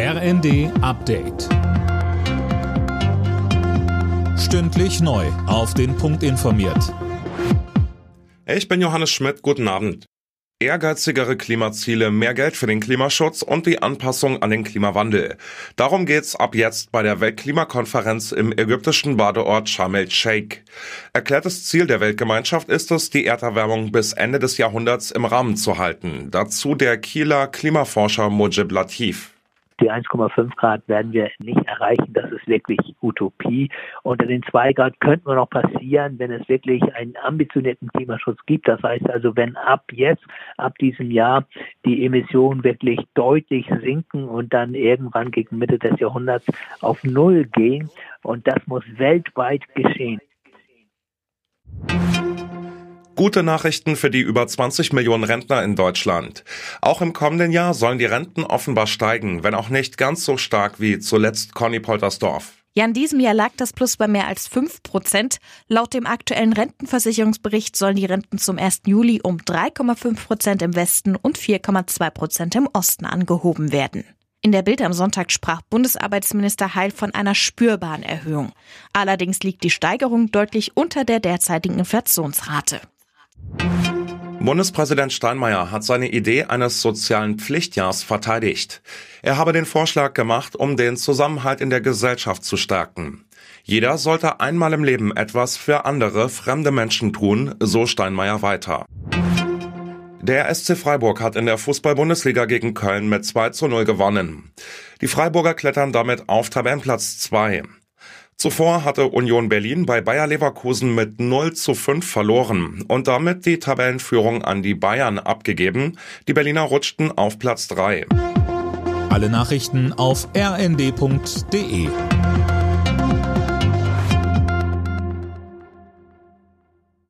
RND Update. Stündlich neu. Auf den Punkt informiert. Ich bin Johannes Schmidt. Guten Abend. Ehrgeizigere Klimaziele, mehr Geld für den Klimaschutz und die Anpassung an den Klimawandel. Darum geht's ab jetzt bei der Weltklimakonferenz im ägyptischen Badeort Sharm el-Sheikh. Erklärtes Ziel der Weltgemeinschaft ist es, die Erderwärmung bis Ende des Jahrhunderts im Rahmen zu halten. Dazu der Kieler Klimaforscher Mujib Latif. Die 1,5 Grad werden wir nicht erreichen. Das ist wirklich Utopie. Unter den 2 Grad könnten wir noch passieren, wenn es wirklich einen ambitionierten Klimaschutz gibt. Das heißt also, wenn ab jetzt, ab diesem Jahr, die Emissionen wirklich deutlich sinken und dann irgendwann gegen Mitte des Jahrhunderts auf Null gehen. Und das muss weltweit geschehen. Gute Nachrichten für die über 20 Millionen Rentner in Deutschland. Auch im kommenden Jahr sollen die Renten offenbar steigen, wenn auch nicht ganz so stark wie zuletzt Conny Poltersdorf. Ja, in diesem Jahr lag das Plus bei mehr als 5 Prozent. Laut dem aktuellen Rentenversicherungsbericht sollen die Renten zum 1. Juli um 3,5 Prozent im Westen und 4,2 Prozent im Osten angehoben werden. In der Bild am Sonntag sprach Bundesarbeitsminister Heil von einer spürbaren Erhöhung. Allerdings liegt die Steigerung deutlich unter der derzeitigen Inflationsrate. Bundespräsident Steinmeier hat seine Idee eines sozialen Pflichtjahrs verteidigt. Er habe den Vorschlag gemacht, um den Zusammenhalt in der Gesellschaft zu stärken. Jeder sollte einmal im Leben etwas für andere, fremde Menschen tun, so Steinmeier weiter. Der SC Freiburg hat in der Fußball-Bundesliga gegen Köln mit 2 zu 0 gewonnen. Die Freiburger klettern damit auf Tabellenplatz 2. Zuvor hatte Union Berlin bei Bayer Leverkusen mit 0 zu 5 verloren und damit die Tabellenführung an die Bayern abgegeben. Die Berliner rutschten auf Platz 3. Alle Nachrichten auf rnd.de